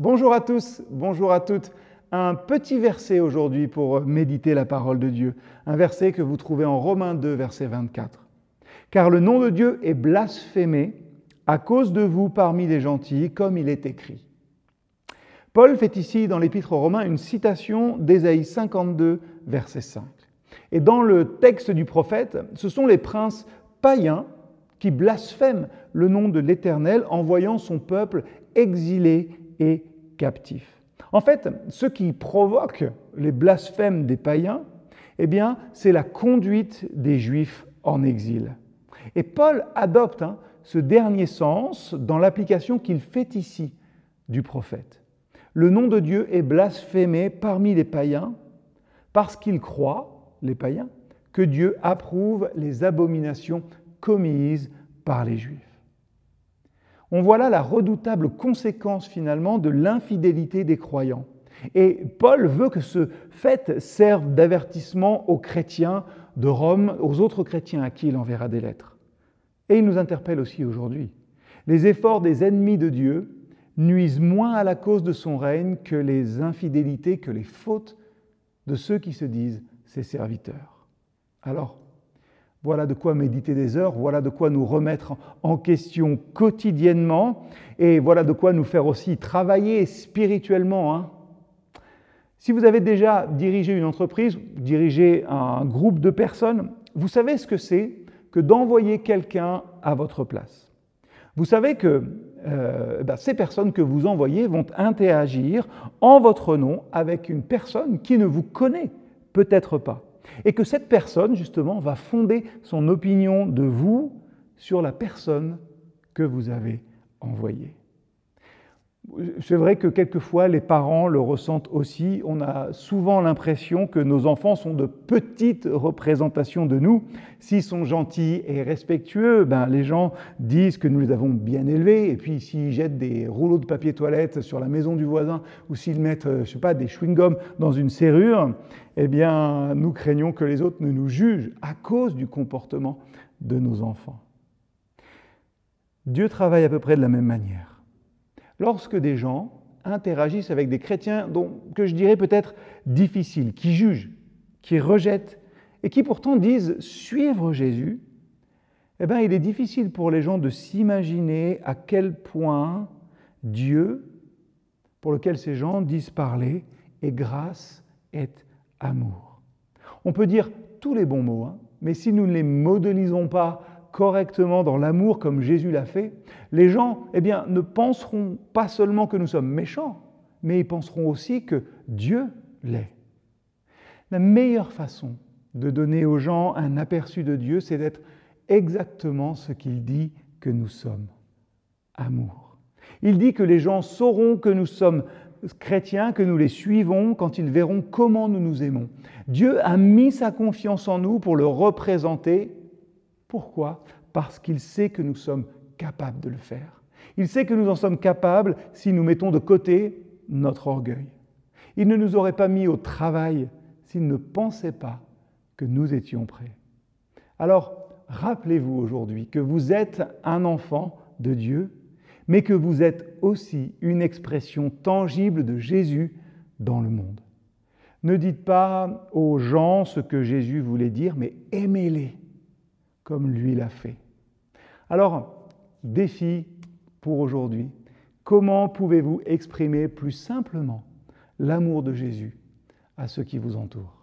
Bonjour à tous, bonjour à toutes. Un petit verset aujourd'hui pour méditer la parole de Dieu. Un verset que vous trouvez en Romains 2, verset 24. Car le nom de Dieu est blasphémé à cause de vous parmi les gentils, comme il est écrit. Paul fait ici dans l'Épître aux Romains une citation d'Ésaïe 52, verset 5. Et dans le texte du prophète, ce sont les princes païens qui blasphèment le nom de l'Éternel en voyant son peuple exilé et En fait, ce qui provoque les blasphèmes des païens, eh c'est la conduite des Juifs en exil. Et Paul adopte hein, ce dernier sens dans l'application qu'il fait ici du prophète. Le nom de Dieu est blasphémé parmi les païens parce qu'ils croient, les païens, que Dieu approuve les abominations commises par les Juifs. On voit là la redoutable conséquence finalement de l'infidélité des croyants. Et Paul veut que ce fait serve d'avertissement aux chrétiens de Rome, aux autres chrétiens à qui il enverra des lettres. Et il nous interpelle aussi aujourd'hui. Les efforts des ennemis de Dieu nuisent moins à la cause de son règne que les infidélités, que les fautes de ceux qui se disent ses serviteurs. Alors, voilà de quoi méditer des heures, voilà de quoi nous remettre en question quotidiennement et voilà de quoi nous faire aussi travailler spirituellement. Hein. Si vous avez déjà dirigé une entreprise, dirigé un groupe de personnes, vous savez ce que c'est que d'envoyer quelqu'un à votre place. Vous savez que euh, ben, ces personnes que vous envoyez vont interagir en votre nom avec une personne qui ne vous connaît peut-être pas et que cette personne, justement, va fonder son opinion de vous sur la personne que vous avez envoyée. C'est vrai que quelquefois les parents le ressentent aussi. On a souvent l'impression que nos enfants sont de petites représentations de nous. S'ils sont gentils et respectueux, ben, les gens disent que nous les avons bien élevés. Et puis s'ils jettent des rouleaux de papier toilette sur la maison du voisin ou s'ils mettent, euh, je sais pas, des chewing-gums dans une serrure, eh bien, nous craignons que les autres ne nous jugent à cause du comportement de nos enfants. Dieu travaille à peu près de la même manière lorsque des gens interagissent avec des chrétiens dont, que je dirais peut-être difficiles, qui jugent, qui rejettent et qui pourtant disent suivre Jésus, eh bien, il est difficile pour les gens de s'imaginer à quel point Dieu, pour lequel ces gens disent parler, est grâce, est amour. On peut dire tous les bons mots, hein, mais si nous ne les modélisons pas correctement dans l'amour comme Jésus l'a fait, les gens eh bien, ne penseront pas seulement que nous sommes méchants, mais ils penseront aussi que Dieu l'est. La meilleure façon de donner aux gens un aperçu de Dieu, c'est d'être exactement ce qu'il dit que nous sommes. Amour. Il dit que les gens sauront que nous sommes chrétiens, que nous les suivons quand ils verront comment nous nous aimons. Dieu a mis sa confiance en nous pour le représenter pourquoi Parce qu'il sait que nous sommes capables de le faire. Il sait que nous en sommes capables si nous mettons de côté notre orgueil. Il ne nous aurait pas mis au travail s'il ne pensait pas que nous étions prêts. Alors, rappelez-vous aujourd'hui que vous êtes un enfant de Dieu, mais que vous êtes aussi une expression tangible de Jésus dans le monde. Ne dites pas aux gens ce que Jésus voulait dire, mais aimez-les comme lui l'a fait. Alors, défi pour aujourd'hui. Comment pouvez-vous exprimer plus simplement l'amour de Jésus à ceux qui vous entourent?